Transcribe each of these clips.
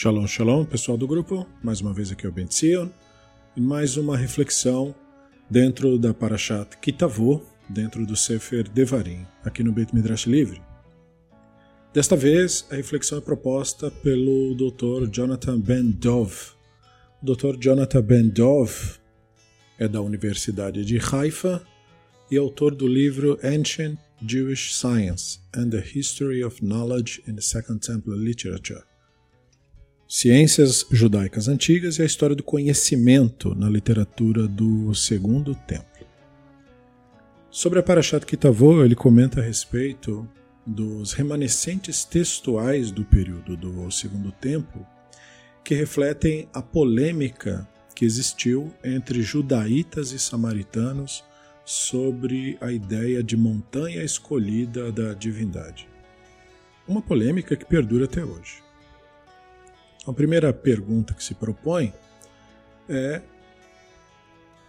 Shalom, shalom, pessoal do grupo. Mais uma vez aqui é o Ben Zion. E mais uma reflexão dentro da Parashat Kitavô, dentro do Sefer Devarim, aqui no Beit Midrash Livre. Desta vez, a reflexão é proposta pelo Dr. Jonathan Ben Dov. O Dr. Jonathan Ben Dov é da Universidade de Haifa e autor do livro Ancient Jewish Science and the History of Knowledge in the Second Temple Literature Ciências Judaicas Antigas e a História do Conhecimento na Literatura do Segundo Templo. Sobre a Parashat Kitavô, ele comenta a respeito dos remanescentes textuais do período do Segundo Templo que refletem a polêmica que existiu entre judaítas e samaritanos sobre a ideia de montanha escolhida da divindade. Uma polêmica que perdura até hoje. A primeira pergunta que se propõe é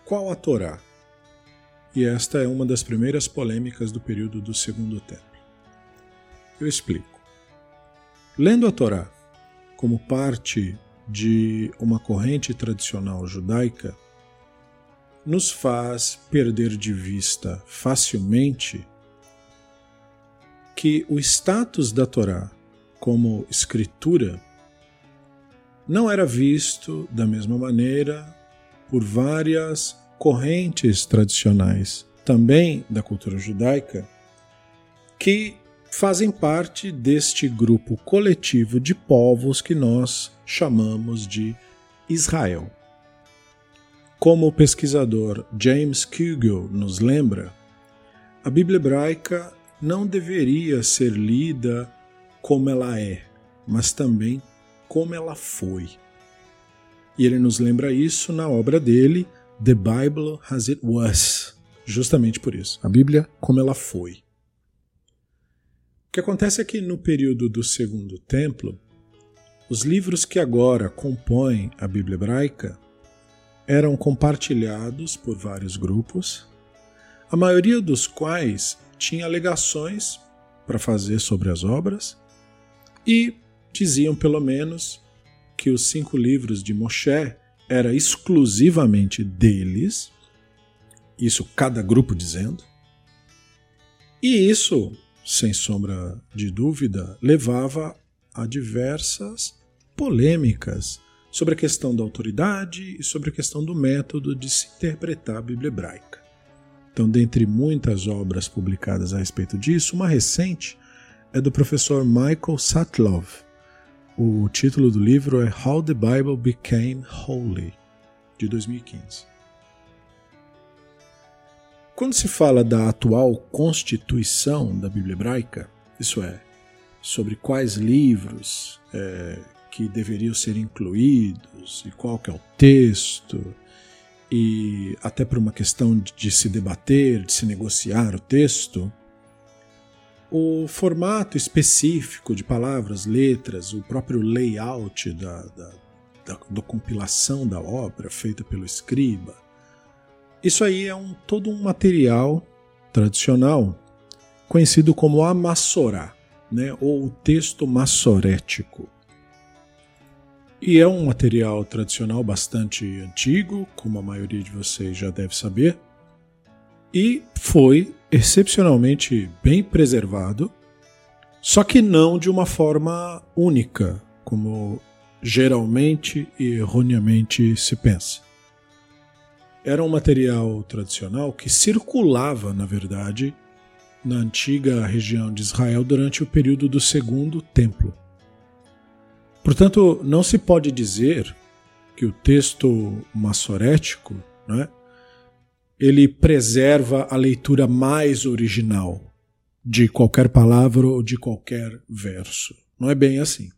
qual a Torá? E esta é uma das primeiras polêmicas do período do Segundo Templo. Eu explico. Lendo a Torá como parte de uma corrente tradicional judaica, nos faz perder de vista facilmente que o status da Torá como escritura não era visto da mesma maneira por várias correntes tradicionais, também da cultura judaica, que fazem parte deste grupo coletivo de povos que nós chamamos de Israel. Como o pesquisador James Kugel nos lembra, a Bíblia hebraica não deveria ser lida como ela é, mas também como ela foi. E ele nos lembra isso na obra dele, The Bible as It Was. Justamente por isso. A Bíblia como ela foi. O que acontece é que no período do Segundo Templo, os livros que agora compõem a Bíblia hebraica eram compartilhados por vários grupos, a maioria dos quais tinha alegações para fazer sobre as obras e diziam pelo menos que os cinco livros de Moshe era exclusivamente deles, isso cada grupo dizendo, e isso, sem sombra de dúvida, levava a diversas polêmicas sobre a questão da autoridade e sobre a questão do método de se interpretar a Bíblia hebraica. Então, dentre muitas obras publicadas a respeito disso, uma recente é do professor Michael Satlov, o título do livro é How the Bible Became Holy, de 2015. Quando se fala da atual constituição da Bíblia hebraica, isso é, sobre quais livros é, que deveriam ser incluídos e qual que é o texto, e até por uma questão de, de se debater, de se negociar o texto, o formato específico de palavras, letras, o próprio layout da, da, da, da compilação da obra feita pelo escriba, isso aí é um, todo um material tradicional conhecido como a Massorá, né, ou o texto massorético. E é um material tradicional bastante antigo, como a maioria de vocês já deve saber, e foi excepcionalmente bem preservado, só que não de uma forma única, como geralmente e erroneamente se pensa. Era um material tradicional que circulava, na verdade, na antiga região de Israel durante o período do Segundo Templo. Portanto, não se pode dizer que o texto massorético né, ele preserva a leitura mais original de qualquer palavra ou de qualquer verso. Não é bem assim.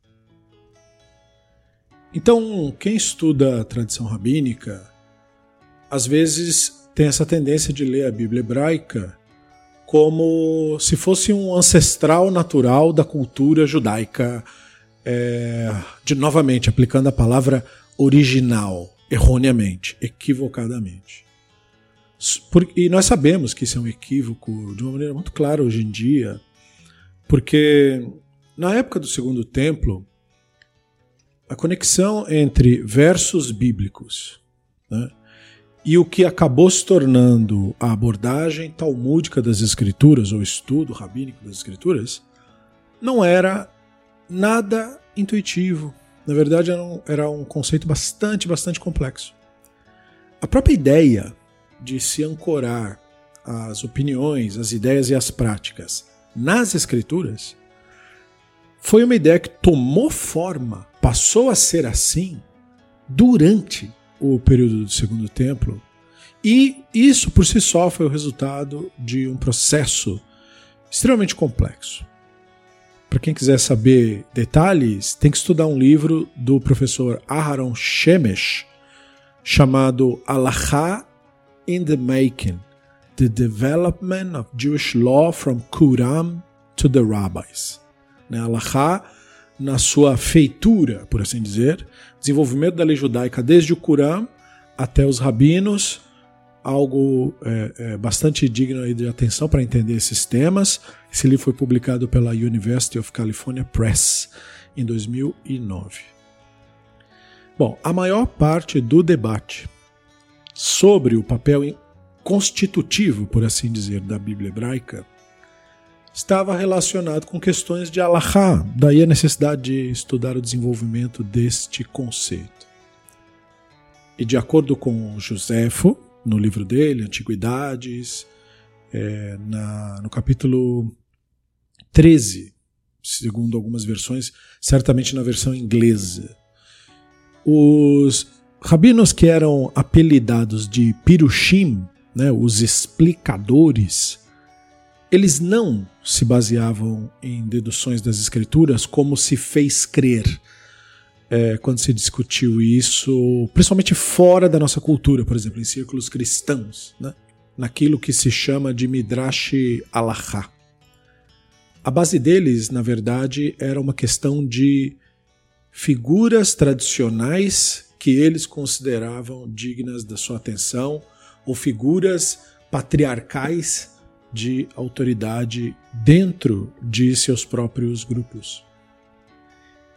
Então, quem estuda a tradição rabínica, às vezes tem essa tendência de ler a Bíblia hebraica como se fosse um ancestral natural da cultura judaica, é, de novamente aplicando a palavra original, erroneamente, equivocadamente. E nós sabemos que isso é um equívoco de uma maneira muito clara hoje em dia, porque na época do Segundo Templo, a conexão entre versos bíblicos né, e o que acabou se tornando a abordagem talmúdica das escrituras, ou estudo rabínico das escrituras, não era nada intuitivo. Na verdade, era um, era um conceito bastante, bastante complexo. A própria ideia de se ancorar as opiniões, as ideias e as práticas nas escrituras foi uma ideia que tomou forma, passou a ser assim durante o período do Segundo Templo, e isso por si só foi o resultado de um processo extremamente complexo. Para quem quiser saber detalhes, tem que estudar um livro do professor Aharon Shemesh chamado Alaha in the Making: The Development of Jewish Law from Quran to the Rabbis né, Allahá, na sua feitura, por assim dizer, desenvolvimento da lei judaica desde o Corão até os rabinos, algo é, é, bastante digno de atenção para entender esses temas. Esse livro foi publicado pela University of California Press em 2009. Bom, a maior parte do debate sobre o papel constitutivo, por assim dizer, da Bíblia hebraica estava relacionado com questões de Allahá, daí a necessidade de estudar o desenvolvimento deste conceito. E de acordo com Joséfo, no livro dele, Antiguidades, é, na, no capítulo 13, segundo algumas versões, certamente na versão inglesa, os rabinos que eram apelidados de Pirushim, né, os explicadores, eles não se baseavam em deduções das escrituras como se fez crer é, quando se discutiu isso, principalmente fora da nossa cultura, por exemplo, em círculos cristãos, né? naquilo que se chama de Midrash Alahá. A base deles, na verdade, era uma questão de figuras tradicionais que eles consideravam dignas da sua atenção, ou figuras patriarcais de autoridade dentro de seus próprios grupos.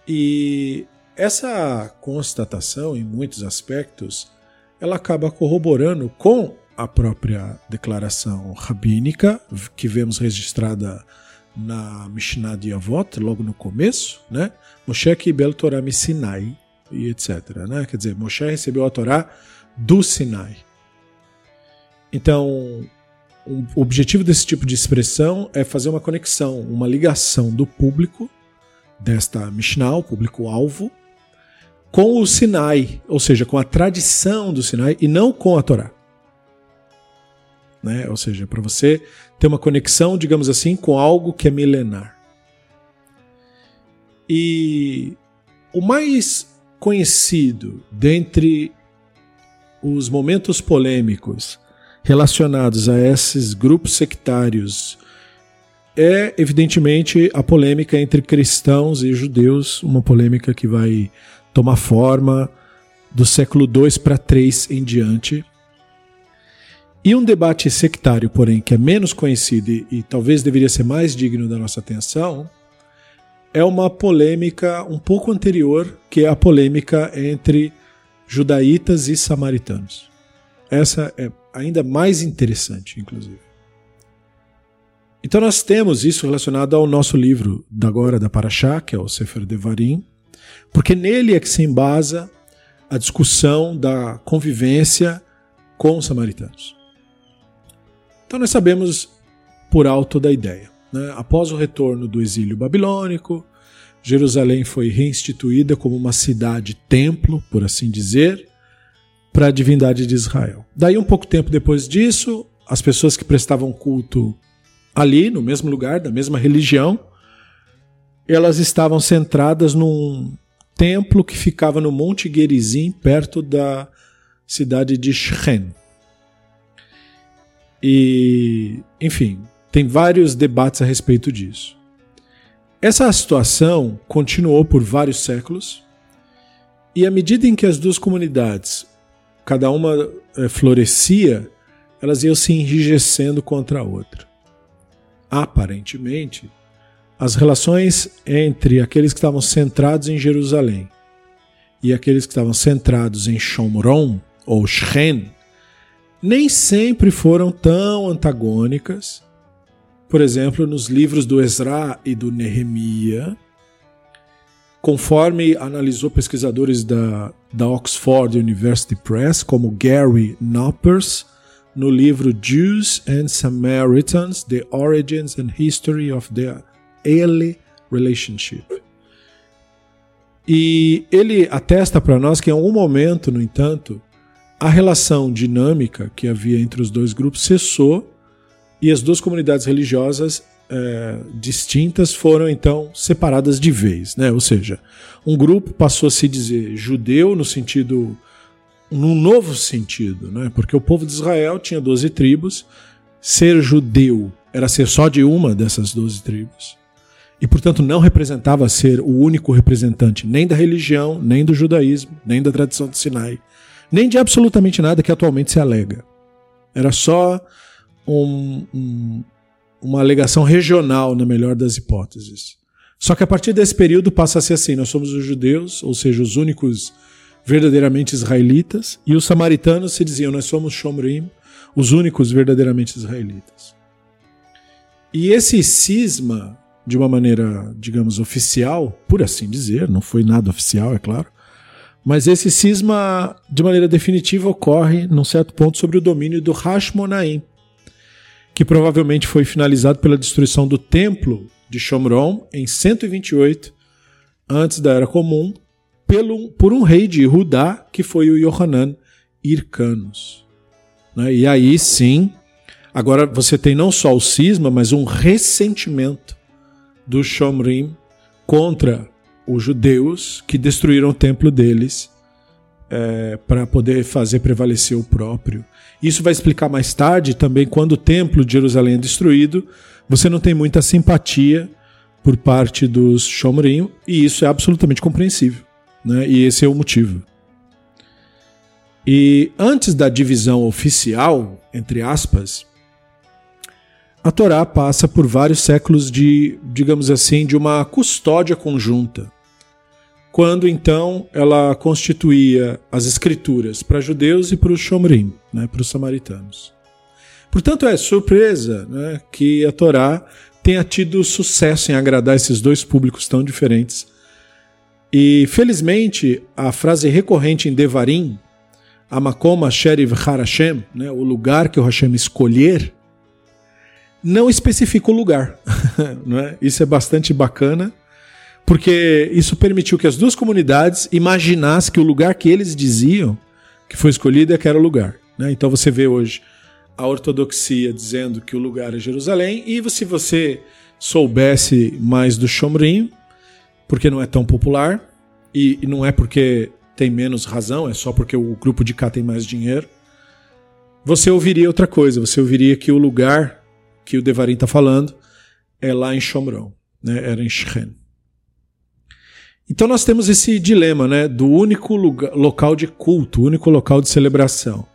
E essa constatação, em muitos aspectos, ela acaba corroborando com a própria declaração rabínica que vemos registrada na Mishnah de Avot, logo no começo, né? Moshe Kibel Torah Sinai e etc. Né? Quer dizer, Moshe recebeu a Torá do Sinai. Então, o objetivo desse tipo de expressão é fazer uma conexão, uma ligação do público desta Mishnah, o público-alvo, com o Sinai, ou seja, com a tradição do Sinai e não com a Torá. Né? Ou seja, para você ter uma conexão, digamos assim, com algo que é milenar. E o mais conhecido dentre os momentos polêmicos relacionados a esses grupos sectários é, evidentemente, a polêmica entre cristãos e judeus, uma polêmica que vai tomar forma do século II para III em diante. E um debate sectário, porém, que é menos conhecido e, e talvez deveria ser mais digno da nossa atenção, é uma polêmica um pouco anterior, que é a polêmica entre judaítas e samaritanos. Essa é ainda mais interessante, inclusive. Então nós temos isso relacionado ao nosso livro da agora da Paraxá, que é o Sefer Devarim, porque nele é que se embasa a discussão da convivência com os samaritanos. Então nós sabemos por alto da ideia. Né? Após o retorno do exílio babilônico, Jerusalém foi reinstituída como uma cidade-templo, por assim dizer, para a divindade de Israel. Daí, um pouco tempo depois disso, as pessoas que prestavam culto ali, no mesmo lugar, da mesma religião, elas estavam centradas num templo que ficava no Monte Gerizim, perto da cidade de Shechem. E, enfim, tem vários debates a respeito disso. Essa situação continuou por vários séculos, e à medida em que as duas comunidades cada uma é, florescia, elas iam se enrijecendo contra a outra. Aparentemente, as relações entre aqueles que estavam centrados em Jerusalém e aqueles que estavam centrados em Shomron ou Shen nem sempre foram tão antagônicas. Por exemplo, nos livros do Ezra e do Nehemia, conforme analisou pesquisadores da, da Oxford University Press, como Gary Knoppers, no livro Jews and Samaritans: The Origins and History of the Early Relationship. E ele atesta para nós que em algum momento, no entanto, a relação dinâmica que havia entre os dois grupos cessou e as duas comunidades religiosas é, distintas foram então separadas de vez, né? Ou seja, um grupo passou a se dizer judeu no sentido num novo sentido, né? Porque o povo de Israel tinha 12 tribos, ser judeu era ser só de uma dessas 12 tribos. E, portanto, não representava ser o único representante nem da religião, nem do judaísmo, nem da tradição de Sinai, nem de absolutamente nada que atualmente se alega. Era só um, um, uma alegação regional, na melhor das hipóteses. Só que a partir desse período passa a ser assim: nós somos os judeus, ou seja, os únicos verdadeiramente israelitas, e os samaritanos se diziam: nós somos Shomrim, os únicos verdadeiramente israelitas. E esse cisma, de uma maneira, digamos, oficial, por assim dizer, não foi nada oficial, é claro, mas esse cisma, de maneira definitiva, ocorre num certo ponto sobre o domínio do Hashmonaim, que provavelmente foi finalizado pela destruição do templo de Shomron em 128 antes da Era Comum, pelo, por um rei de Judá, que foi o Yohanan Ircanos. Né? E aí sim, agora você tem não só o cisma, mas um ressentimento do Shomrim contra os judeus que destruíram o templo deles é, para poder fazer prevalecer o próprio. Isso vai explicar mais tarde também quando o templo de Jerusalém é destruído, você não tem muita simpatia por parte dos Shomrim, e isso é absolutamente compreensível. Né? E esse é o motivo. E antes da divisão oficial, entre aspas, a Torá passa por vários séculos de, digamos assim, de uma custódia conjunta quando então ela constituía as escrituras para judeus e para os Shomrim, né, para os samaritanos. Portanto, é surpresa né, que a Torá tenha tido sucesso em agradar esses dois públicos tão diferentes. E, felizmente, a frase recorrente em Devarim, Amakom Asher Harashem, né, o lugar que o Hashem escolher, não especifica o lugar. né? Isso é bastante bacana porque isso permitiu que as duas comunidades imaginassem que o lugar que eles diziam que foi escolhido é que era o lugar. Né? Então você vê hoje a ortodoxia dizendo que o lugar é Jerusalém, e se você soubesse mais do Shomrim, porque não é tão popular, e, e não é porque tem menos razão, é só porque o grupo de cá tem mais dinheiro, você ouviria outra coisa, você ouviria que o lugar que o Devarim está falando é lá em Shomron, né? era em Shechem. Então nós temos esse dilema, né, do único lugar, local de culto, único local de celebração,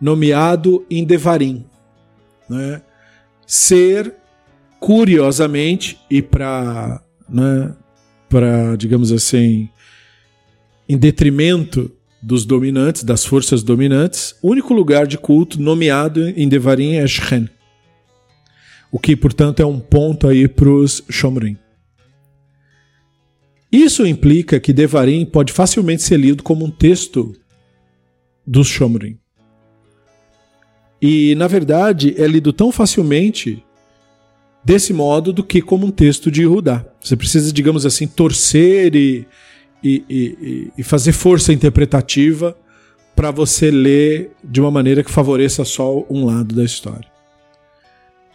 nomeado em Devarim, né? Ser curiosamente e para, né, para, digamos assim, em detrimento dos dominantes, das forças dominantes, o único lugar de culto nomeado em Devarim é Shen. O que, portanto, é um ponto aí para os Shomrim. Isso implica que Devarim pode facilmente ser lido como um texto dos Shomrim. E, na verdade, é lido tão facilmente desse modo do que como um texto de Rudá. Você precisa, digamos assim, torcer e, e, e, e fazer força interpretativa para você ler de uma maneira que favoreça só um lado da história.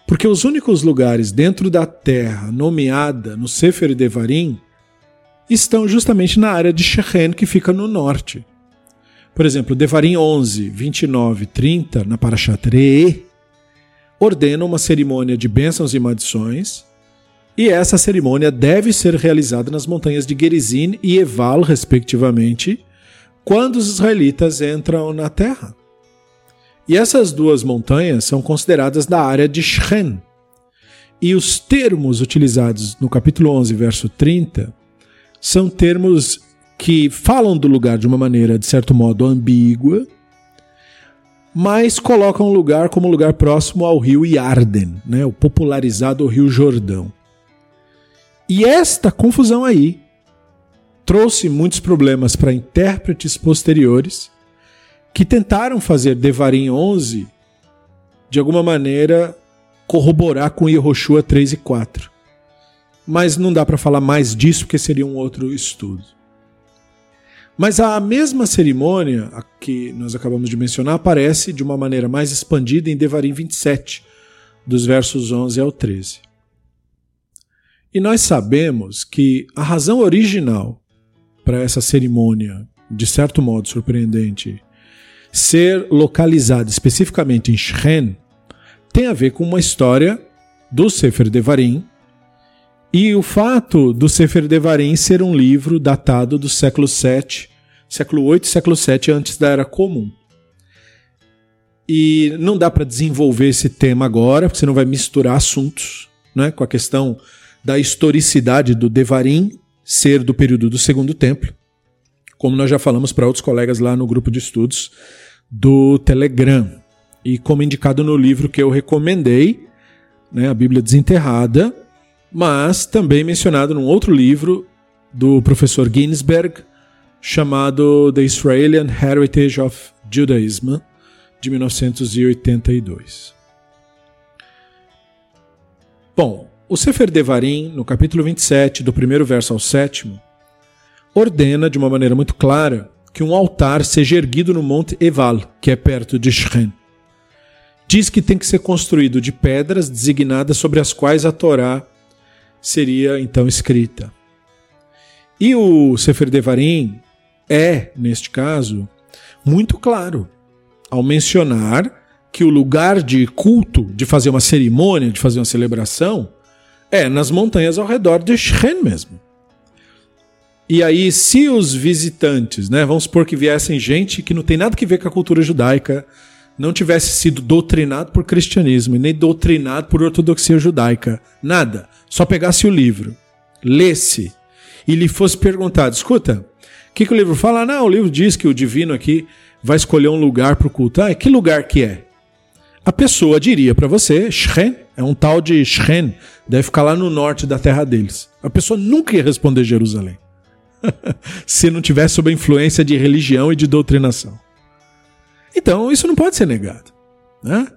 Porque os únicos lugares dentro da terra nomeada no Sefer Devarim estão justamente na área de Shechem, que fica no norte. Por exemplo, Devarim 11, 29 30, na Parashat Re'e, ordena uma cerimônia de bênçãos e maldições, e essa cerimônia deve ser realizada nas montanhas de Gerizim e Eval, respectivamente, quando os israelitas entram na terra. E essas duas montanhas são consideradas da área de Shechem. E os termos utilizados no capítulo 11, verso 30, são termos que falam do lugar de uma maneira, de certo modo, ambígua, mas colocam o lugar como lugar próximo ao rio Yarden, né, o popularizado Rio Jordão. E esta confusão aí trouxe muitos problemas para intérpretes posteriores que tentaram fazer Devarim 11 de alguma maneira corroborar com Yehoshua 3 e 4. Mas não dá para falar mais disso porque seria um outro estudo. Mas a mesma cerimônia a que nós acabamos de mencionar aparece de uma maneira mais expandida em Devarim 27, dos versos 11 ao 13. E nós sabemos que a razão original para essa cerimônia, de certo modo surpreendente, ser localizada especificamente em Shren, tem a ver com uma história do Sefer Devarim e o fato do Sefer Devarim ser um livro datado do século 7, século 8 século 7 antes da Era Comum. E não dá para desenvolver esse tema agora, porque você não vai misturar assuntos, né, com a questão da historicidade do Devarim ser do período do Segundo Templo, como nós já falamos para outros colegas lá no grupo de estudos do Telegram. E como indicado no livro que eu recomendei, né, a Bíblia Desenterrada, mas também mencionado num outro livro do professor Ginsberg, chamado The Israelian Heritage of Judaism, de 1982. Bom, o Sefer Devarim, no capítulo 27, do primeiro verso ao sétimo, ordena de uma maneira muito clara que um altar seja erguido no Monte Eval, que é perto de Shren. Diz que tem que ser construído de pedras designadas sobre as quais a Torá seria então escrita. E o Sefer Devarim é, neste caso, muito claro ao mencionar que o lugar de culto, de fazer uma cerimônia, de fazer uma celebração, é nas montanhas ao redor de Shren mesmo. E aí, se os visitantes, né, vamos supor que viessem gente que não tem nada que ver com a cultura judaica, não tivesse sido doutrinado por cristianismo e nem doutrinado por ortodoxia judaica, nada, só pegasse o livro, lesse e lhe fosse perguntado: escuta, o que, que o livro fala? Não, o livro diz que o divino aqui vai escolher um lugar para o culto. Ah, que lugar que é? A pessoa diria para você: Shren, é um tal de Shren, deve ficar lá no norte da terra deles. A pessoa nunca ia responder Jerusalém. se não tivesse sob a influência de religião e de doutrinação. Então, isso não pode ser negado. Né?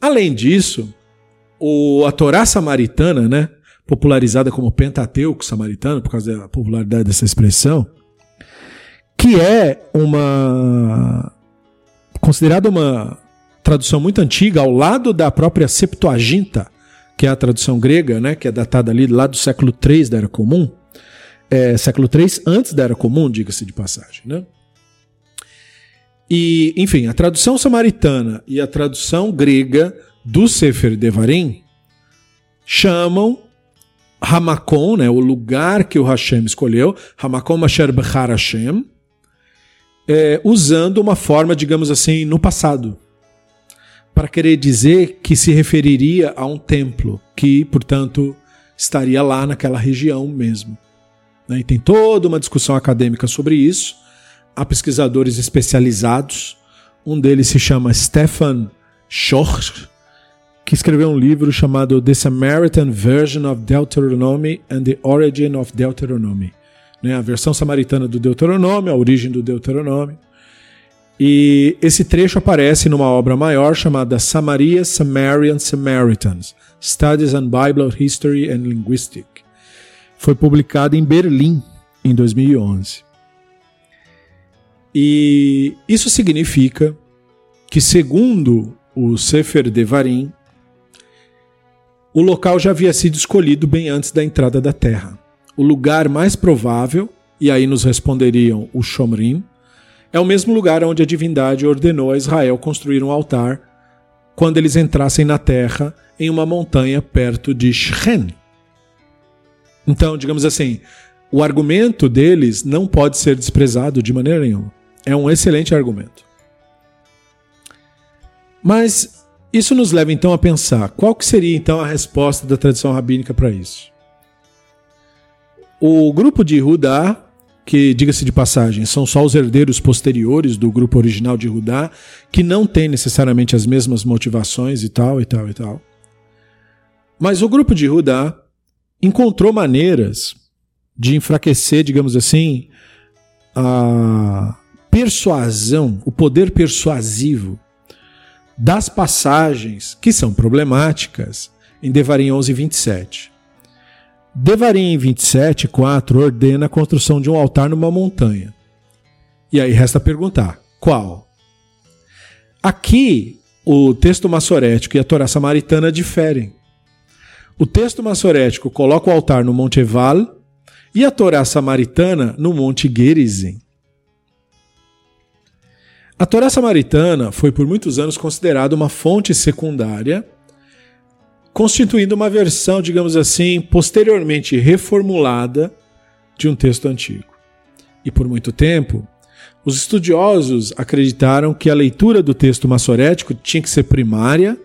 Além disso, o, a Torá samaritana, né, popularizada como Pentateuco samaritano, por causa da popularidade dessa expressão, que é uma. considerada uma tradução muito antiga, ao lado da própria Septuaginta, que é a tradução grega, né, que é datada ali lá do século III da Era Comum, é, século III antes da Era Comum, diga-se de passagem. Né? E, enfim, a tradução samaritana e a tradução grega do Sefer Devarim chamam Hamakom, né, o lugar que o Hashem escolheu, Hamakom Asher Bechar Hashem, é, usando uma forma, digamos assim, no passado, para querer dizer que se referiria a um templo, que, portanto, estaria lá naquela região mesmo. Né? E tem toda uma discussão acadêmica sobre isso. Há pesquisadores especializados. Um deles se chama Stefan Schorch, que escreveu um livro chamado The Samaritan Version of Deuteronomy and the Origin of Deuteronomy. Né? A versão samaritana do Deuteronômio, a origem do Deuteronômio. E esse trecho aparece numa obra maior chamada Samaria Samarian Samaritans Studies on Bible History and Linguistics foi publicada em Berlim em 2011. E isso significa que, segundo o Sefer Devarim, o local já havia sido escolhido bem antes da entrada da terra. O lugar mais provável, e aí nos responderiam os Shomrim, é o mesmo lugar onde a divindade ordenou a Israel construir um altar quando eles entrassem na terra em uma montanha perto de Shen, então, digamos assim, o argumento deles não pode ser desprezado de maneira nenhuma. É um excelente argumento. Mas isso nos leva então a pensar qual que seria então a resposta da tradição rabínica para isso. O grupo de Rudá, que, diga-se de passagem, são só os herdeiros posteriores do grupo original de Judá, que não têm necessariamente as mesmas motivações e tal, e tal, e tal. Mas o grupo de Judá encontrou maneiras de enfraquecer, digamos assim, a persuasão, o poder persuasivo das passagens que são problemáticas em Devarim 11, 27. Devarim 27, 4 ordena a construção de um altar numa montanha. E aí resta perguntar: qual? Aqui, o texto massorético e a Torá samaritana diferem. O texto massorético coloca o altar no Monte Eval e a Torá samaritana no Monte Gerizim. A Torá samaritana foi por muitos anos considerada uma fonte secundária constituindo uma versão, digamos assim, posteriormente reformulada de um texto antigo. E por muito tempo, os estudiosos acreditaram que a leitura do texto massorético tinha que ser primária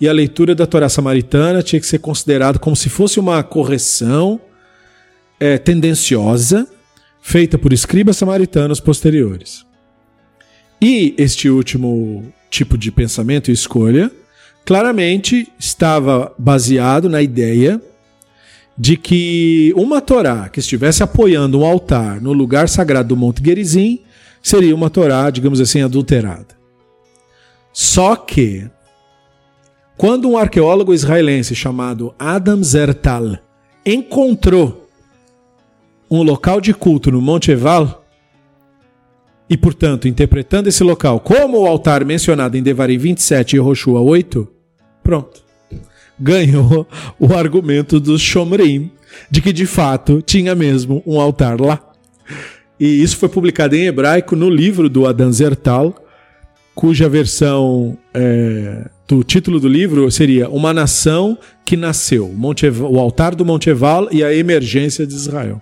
e a leitura da Torá samaritana tinha que ser considerada como se fosse uma correção é, tendenciosa feita por escribas samaritanos posteriores. E este último tipo de pensamento e escolha claramente estava baseado na ideia de que uma Torá que estivesse apoiando um altar no lugar sagrado do Monte Gerizim seria uma Torá, digamos assim, adulterada. Só que, quando um arqueólogo israelense chamado Adam Zertal encontrou um local de culto no Monte Eval, e, portanto, interpretando esse local como o altar mencionado em Devarim 27 e Roshua 8, pronto. Ganhou o argumento dos Shomrim de que de fato tinha mesmo um altar lá. E isso foi publicado em hebraico no livro do Adan Zertal, cuja versão é, do título do livro seria Uma Nação que Nasceu, Monte, o altar do Monte Eval e a emergência de Israel.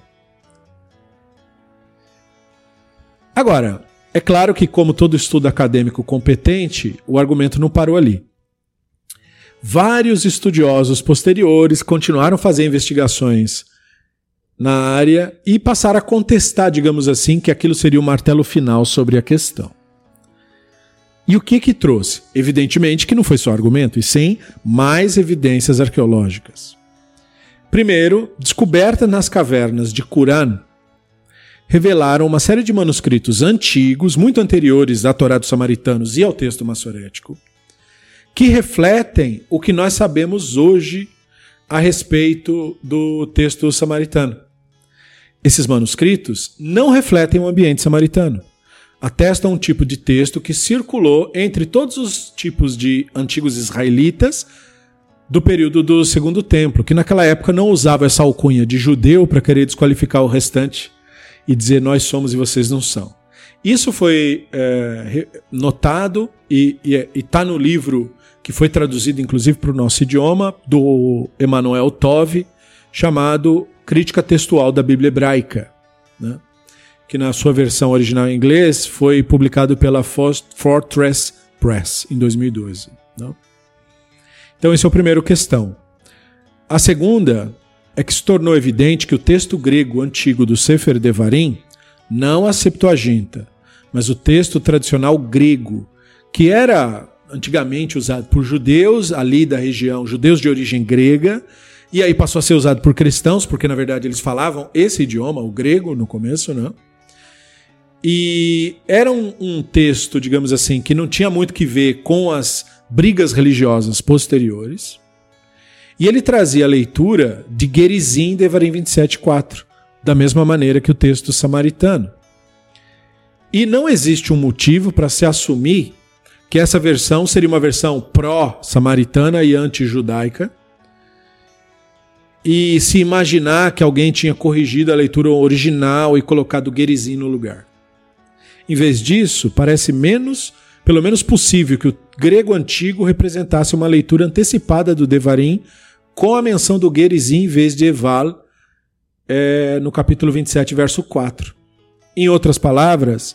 Agora, é claro que, como todo estudo acadêmico competente, o argumento não parou ali. Vários estudiosos posteriores continuaram a fazer investigações na área e passaram a contestar, digamos assim, que aquilo seria o martelo final sobre a questão. E o que que trouxe? Evidentemente que não foi só argumento, e sim mais evidências arqueológicas. Primeiro, descoberta nas cavernas de Quran revelaram uma série de manuscritos antigos, muito anteriores à Torá dos Samaritanos e ao texto massorético, que refletem o que nós sabemos hoje a respeito do texto samaritano. Esses manuscritos não refletem o ambiente samaritano. Atestam um tipo de texto que circulou entre todos os tipos de antigos israelitas do período do Segundo Templo, que naquela época não usava essa alcunha de judeu para querer desqualificar o restante e dizer nós somos e vocês não são. Isso foi é, notado e está no livro que foi traduzido inclusive para o nosso idioma, do Emanuel Tove, chamado Crítica Textual da Bíblia Hebraica, né? que na sua versão original em inglês foi publicado pela Fortress Press em 2012. Né? Então, essa é a primeira questão. A segunda é que se tornou evidente que o texto grego antigo do Sefer Devarim, não a Septuaginta, mas o texto tradicional grego, que era antigamente usado por judeus ali da região, judeus de origem grega, e aí passou a ser usado por cristãos, porque na verdade eles falavam esse idioma, o grego, no começo, né? E era um, um texto, digamos assim, que não tinha muito que ver com as brigas religiosas posteriores. E ele trazia a leitura de Gerizim Devarim 27.4, da mesma maneira que o texto samaritano. E não existe um motivo para se assumir que essa versão seria uma versão pró-samaritana e anti-judaica, e se imaginar que alguém tinha corrigido a leitura original e colocado Gerizim no lugar. Em vez disso, parece menos, pelo menos possível, que o grego antigo representasse uma leitura antecipada do Devarim com a menção do Gerizim em vez de Eval é, no capítulo 27, verso 4. Em outras palavras,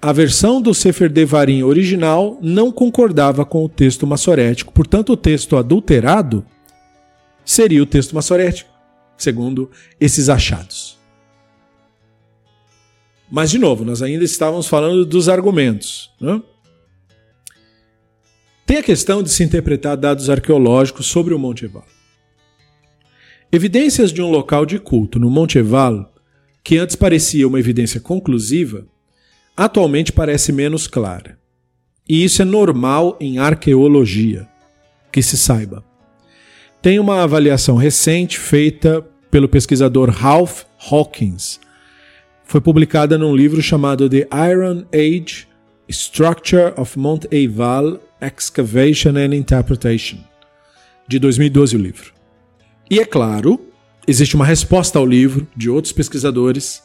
a versão do Sefer Devarim original não concordava com o texto massorético, portanto, o texto adulterado seria o texto massorético, segundo esses achados. Mas, de novo, nós ainda estávamos falando dos argumentos. Né? Tem a questão de se interpretar dados arqueológicos sobre o Monte Eval. Evidências de um local de culto no Monte Eval, que antes parecia uma evidência conclusiva, atualmente parece menos clara. E isso é normal em arqueologia, que se saiba. Tem uma avaliação recente feita pelo pesquisador Ralph Hawkins. Foi publicada num livro chamado The Iron Age Structure of Mount Eval Excavation and Interpretation, de 2012 o livro. E é claro, existe uma resposta ao livro de outros pesquisadores,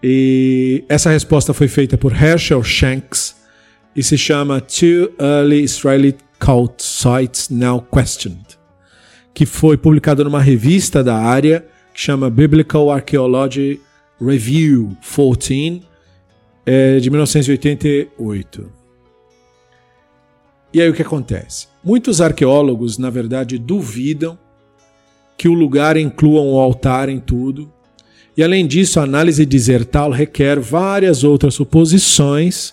e essa resposta foi feita por Herschel Shanks e se chama Two Early Israeli Cult Sites Now Questioned, que foi publicada numa revista da área que chama Biblical Archaeology Review 14, é, de 1988. E aí o que acontece? Muitos arqueólogos, na verdade, duvidam que o lugar inclua um altar em tudo. E além disso, a análise disertal requer várias outras suposições,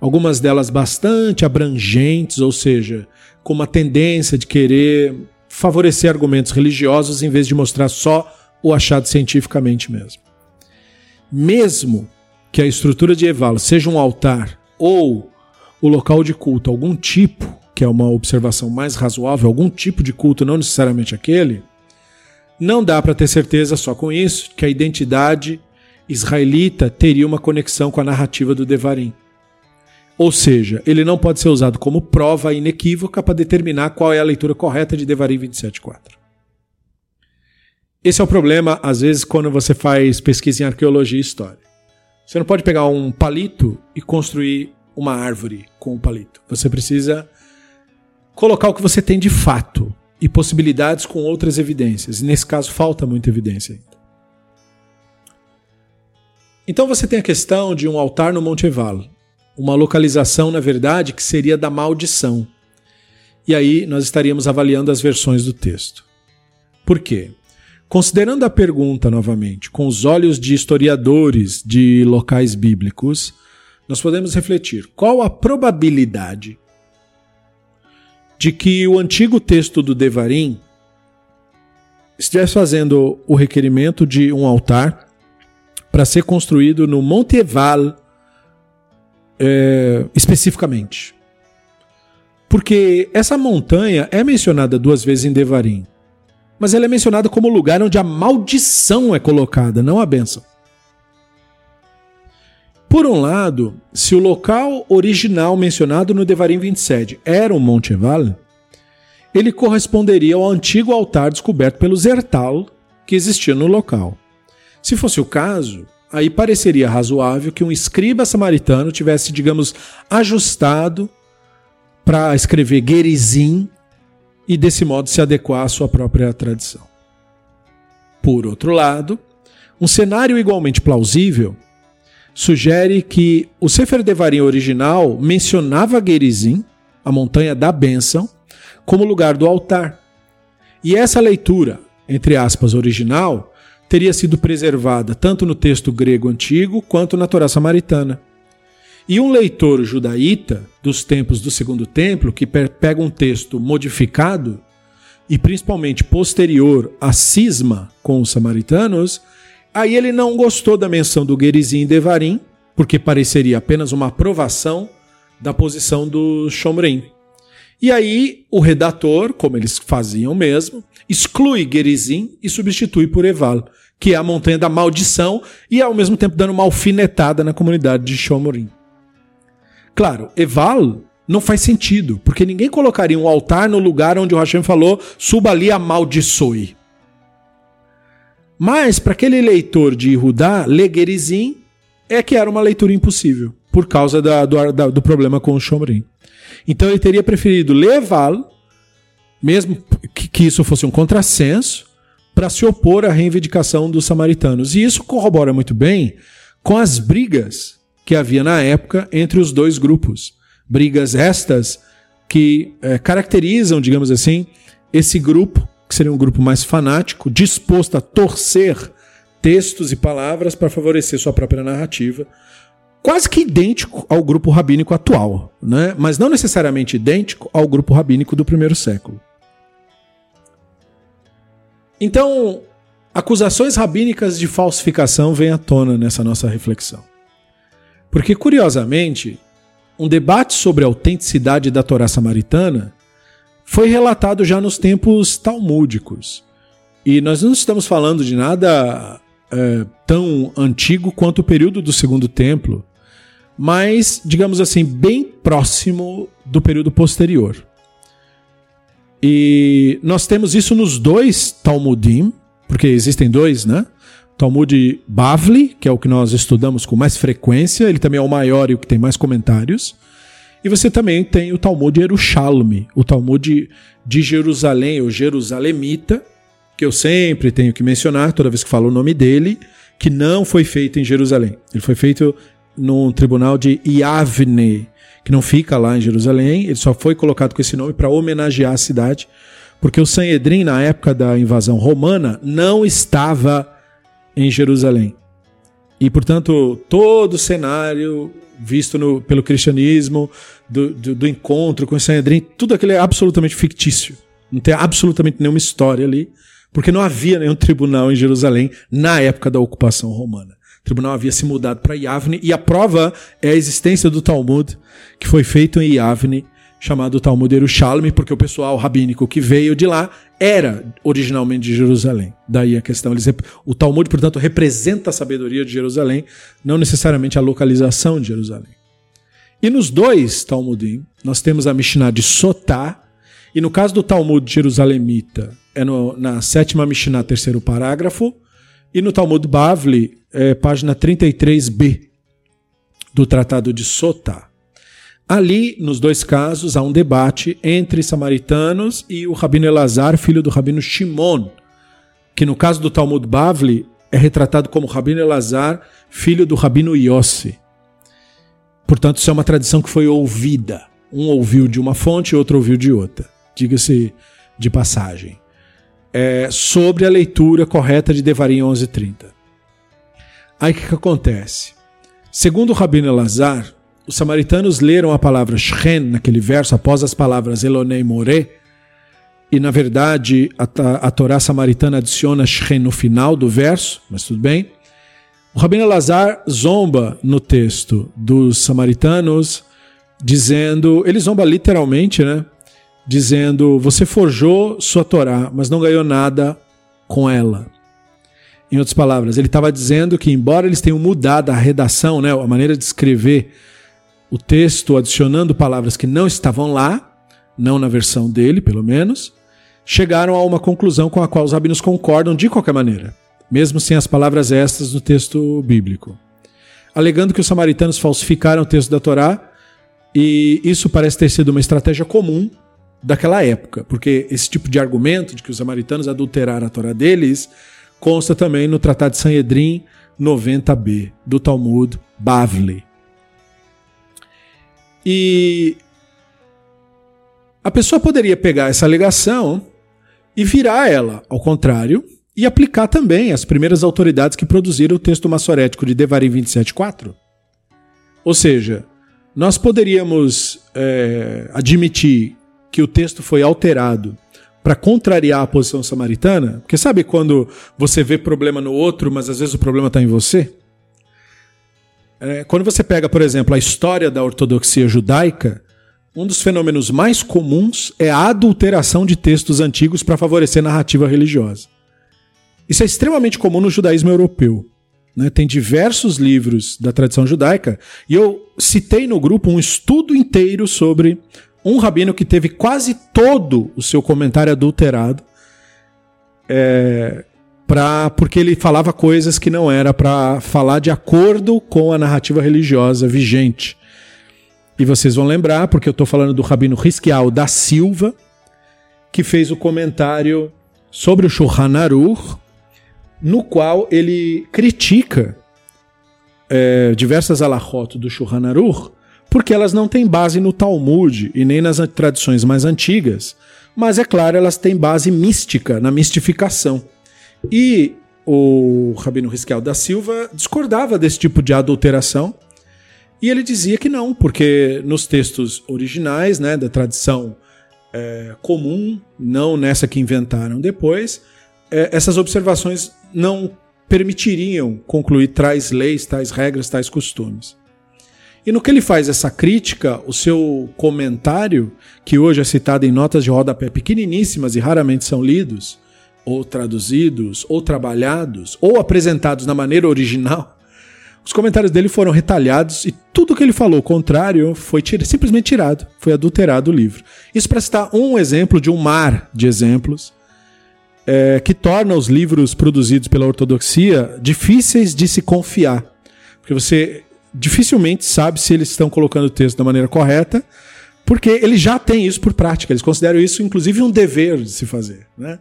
algumas delas bastante abrangentes, ou seja, com uma tendência de querer favorecer argumentos religiosos em vez de mostrar só o achado cientificamente mesmo. Mesmo que a estrutura de Evalo seja um altar ou o local de culto, algum tipo, que é uma observação mais razoável, algum tipo de culto, não necessariamente aquele, não dá para ter certeza só com isso que a identidade israelita teria uma conexão com a narrativa do Devarim. Ou seja, ele não pode ser usado como prova inequívoca para determinar qual é a leitura correta de Devarim 27.4. Esse é o problema, às vezes, quando você faz pesquisa em arqueologia e história. Você não pode pegar um palito e construir uma árvore com um palito. Você precisa colocar o que você tem de fato e possibilidades com outras evidências. E nesse caso falta muita evidência ainda. Então você tem a questão de um altar no Monte Eval, uma localização, na verdade, que seria da maldição. E aí nós estaríamos avaliando as versões do texto. Por quê? Considerando a pergunta novamente com os olhos de historiadores de locais bíblicos, nós podemos refletir qual a probabilidade de que o antigo texto do Devarim estivesse fazendo o requerimento de um altar para ser construído no Monte Eval é, especificamente. Porque essa montanha é mencionada duas vezes em Devarim, mas ela é mencionada como lugar onde a maldição é colocada, não a bênção. Por um lado, se o local original mencionado no Devarim 27 era o Monte Eval, ele corresponderia ao antigo altar descoberto pelo Zertal que existia no local. Se fosse o caso, aí pareceria razoável que um escriba samaritano tivesse, digamos, ajustado para escrever Gerizim e desse modo se adequar à sua própria tradição. Por outro lado, um cenário igualmente plausível sugere que o Sefer Devarim original mencionava Gerizim, a montanha da bênção, como lugar do altar. E essa leitura, entre aspas, original, teria sido preservada tanto no texto grego antigo quanto na Torá samaritana. E um leitor judaíta dos tempos do Segundo Templo, que pega um texto modificado e principalmente posterior à cisma com os samaritanos, Aí ele não gostou da menção do Gerizim e Devarim, porque pareceria apenas uma aprovação da posição do Shomrim. E aí o redator, como eles faziam mesmo, exclui Gerizim e substitui por Eval, que é a montanha da maldição e ao mesmo tempo dando uma alfinetada na comunidade de Shomrim. Claro, Eval não faz sentido, porque ninguém colocaria um altar no lugar onde o Hashem falou, suba ali amaldiçoe. Mas para aquele leitor de Rudá, Legerizim é que era uma leitura impossível, por causa da, do, da, do problema com o Shomrim. Então ele teria preferido levá-lo, mesmo que, que isso fosse um contrassenso, para se opor à reivindicação dos samaritanos. E isso corrobora muito bem com as brigas que havia na época entre os dois grupos. Brigas estas que é, caracterizam, digamos assim, esse grupo que seria um grupo mais fanático, disposto a torcer textos e palavras para favorecer sua própria narrativa, quase que idêntico ao grupo rabínico atual, né? mas não necessariamente idêntico ao grupo rabínico do primeiro século. Então, acusações rabínicas de falsificação vêm à tona nessa nossa reflexão. Porque, curiosamente, um debate sobre a autenticidade da Torá samaritana foi relatado já nos tempos talmúdicos. E nós não estamos falando de nada é, tão antigo quanto o período do Segundo Templo, mas, digamos assim, bem próximo do período posterior. E nós temos isso nos dois Talmudim, porque existem dois, né? Talmud Bavli, que é o que nós estudamos com mais frequência, ele também é o maior e o que tem mais comentários. E você também tem o Talmud Yerushalmi, o Talmud de Jerusalém, ou Jerusalemita, que eu sempre tenho que mencionar toda vez que falo o nome dele, que não foi feito em Jerusalém. Ele foi feito num tribunal de Iavne, que não fica lá em Jerusalém, ele só foi colocado com esse nome para homenagear a cidade, porque o Sanhedrin, na época da invasão romana, não estava em Jerusalém. E, portanto, todo o cenário visto no, pelo cristianismo, do, do, do, encontro com o Sanhedrin, tudo aquilo é absolutamente fictício. Não tem absolutamente nenhuma história ali, porque não havia nenhum tribunal em Jerusalém na época da ocupação romana. O tribunal havia se mudado para Yavne, e a prova é a existência do Talmud, que foi feito em Yavne, chamado Talmud Yerushalmi, porque o pessoal rabínico que veio de lá era originalmente de Jerusalém. Daí a questão. Eles, o Talmud, portanto, representa a sabedoria de Jerusalém, não necessariamente a localização de Jerusalém. E nos dois Talmudim, nós temos a Mishnah de Sotá, e no caso do Talmud Jerusalemita, é no, na sétima Mishnah, terceiro parágrafo, e no Talmud Bavli, é página 33b do Tratado de Sotá. Ali, nos dois casos, há um debate entre samaritanos e o Rabino Elazar, filho do Rabino Shimon, que no caso do Talmud Bavli é retratado como Rabino Elazar, filho do Rabino Yossi. Portanto, isso é uma tradição que foi ouvida. Um ouviu de uma fonte, outro ouviu de outra. Diga-se de passagem. É sobre a leitura correta de Devarim 11.30. Aí o que, que acontece? Segundo o Rabino Elazar, os samaritanos leram a palavra Shen naquele verso após as palavras Elonei More, e na verdade a, a Torá samaritana adiciona Shen no final do verso, mas tudo bem. O Rabino Lazar zomba no texto dos samaritanos, dizendo, ele zomba literalmente, né? Dizendo: Você forjou sua Torá, mas não ganhou nada com ela. Em outras palavras, ele estava dizendo que, embora eles tenham mudado a redação, né, a maneira de escrever o texto adicionando palavras que não estavam lá, não na versão dele, pelo menos, chegaram a uma conclusão com a qual os rabinos concordam de qualquer maneira, mesmo sem as palavras estas no texto bíblico. Alegando que os samaritanos falsificaram o texto da Torá, e isso parece ter sido uma estratégia comum daquela época, porque esse tipo de argumento de que os samaritanos adulteraram a Torá deles consta também no Tratado de Sanhedrin 90b do Talmud Bavli. E a pessoa poderia pegar essa alegação e virar ela ao contrário e aplicar também as primeiras autoridades que produziram o texto massorético de Devarim 27.4. Ou seja, nós poderíamos é, admitir que o texto foi alterado para contrariar a posição samaritana, porque sabe quando você vê problema no outro, mas às vezes o problema está em você? É, quando você pega, por exemplo, a história da ortodoxia judaica, um dos fenômenos mais comuns é a adulteração de textos antigos para favorecer narrativa religiosa. Isso é extremamente comum no judaísmo europeu. Né? Tem diversos livros da tradição judaica, e eu citei no grupo um estudo inteiro sobre um rabino que teve quase todo o seu comentário adulterado, é, pra, porque ele falava coisas que não era para falar de acordo com a narrativa religiosa vigente. E vocês vão lembrar, porque eu estou falando do Rabino Risquial da Silva, que fez o comentário sobre o Shulchan Aruch, no qual ele critica é, diversas alahot do Shulchan Aruch, porque elas não têm base no Talmud e nem nas tradições mais antigas, mas é claro, elas têm base mística, na mistificação. E o Rabino Risquel da Silva discordava desse tipo de adulteração e ele dizia que não, porque nos textos originais, né, da tradição é, comum, não nessa que inventaram depois, é, essas observações não permitiriam concluir tais leis, tais regras, tais costumes. E no que ele faz essa crítica, o seu comentário, que hoje é citado em notas de rodapé pequeniníssimas e raramente são lidos, ou traduzidos, ou trabalhados, ou apresentados na maneira original, os comentários dele foram retalhados e tudo que ele falou contrário foi simplesmente tirado, foi adulterado o livro. Isso para citar um exemplo de um mar de exemplos é, que torna os livros produzidos pela ortodoxia difíceis de se confiar. Porque você dificilmente sabe se eles estão colocando o texto da maneira correta, porque eles já têm isso por prática. Eles consideram isso, inclusive, um dever de se fazer. Né?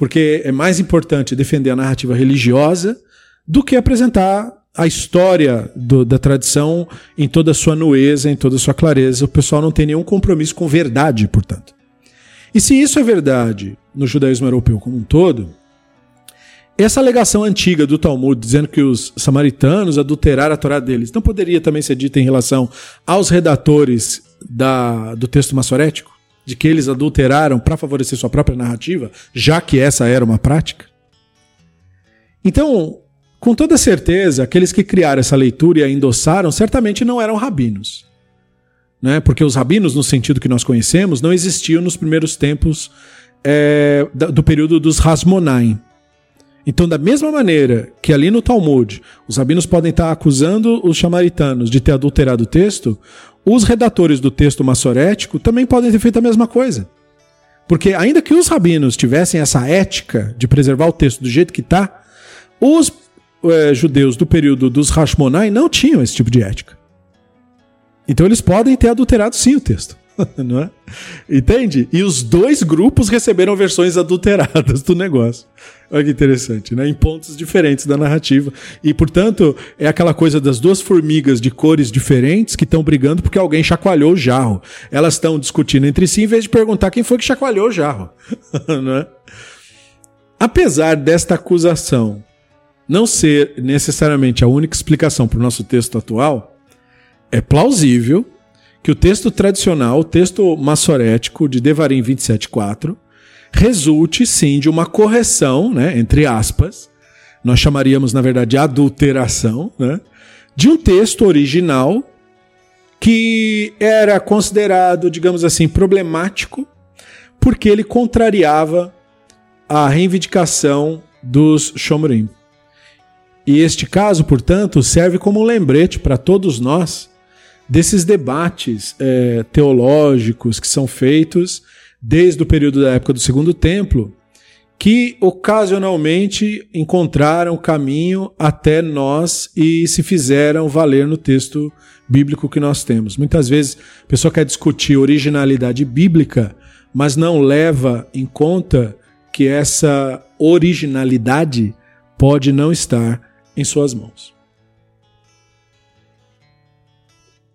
Porque é mais importante defender a narrativa religiosa do que apresentar a história do, da tradição em toda a sua nueza, em toda a sua clareza. O pessoal não tem nenhum compromisso com verdade, portanto. E se isso é verdade no judaísmo europeu como um todo, essa alegação antiga do Talmud dizendo que os samaritanos adulteraram a Torá deles não poderia também ser dita em relação aos redatores da, do texto massorético? De que eles adulteraram para favorecer sua própria narrativa, já que essa era uma prática? Então, com toda certeza, aqueles que criaram essa leitura e a endossaram certamente não eram rabinos. Né? Porque os rabinos, no sentido que nós conhecemos, não existiam nos primeiros tempos é, do período dos Hasmonaim. Então, da mesma maneira que ali no Talmud os rabinos podem estar acusando os chamaritanos de ter adulterado o texto, os redatores do texto massorético também podem ter feito a mesma coisa. Porque, ainda que os rabinos tivessem essa ética de preservar o texto do jeito que está, os é, judeus do período dos Hashmonai não tinham esse tipo de ética. Então eles podem ter adulterado sim o texto. não é? Entende? E os dois grupos receberam versões adulteradas do negócio. Olha que interessante, né? Em pontos diferentes da narrativa. E, portanto, é aquela coisa das duas formigas de cores diferentes que estão brigando porque alguém chacoalhou o jarro. Elas estão discutindo entre si em vez de perguntar quem foi que chacoalhou o jarro. não é? Apesar desta acusação não ser necessariamente a única explicação para o nosso texto atual, é plausível que o texto tradicional, o texto massorético de Devarim 27.4, resulte sim de uma correção, né, entre aspas, nós chamaríamos na verdade de adulteração, né, de um texto original que era considerado, digamos assim, problemático, porque ele contrariava a reivindicação dos Shomrim. E este caso, portanto, serve como um lembrete para todos nós desses debates é, teológicos que são feitos desde o período da época do Segundo Templo, que ocasionalmente encontraram caminho até nós e se fizeram valer no texto bíblico que nós temos. Muitas vezes a pessoa quer discutir originalidade bíblica, mas não leva em conta que essa originalidade pode não estar em suas mãos.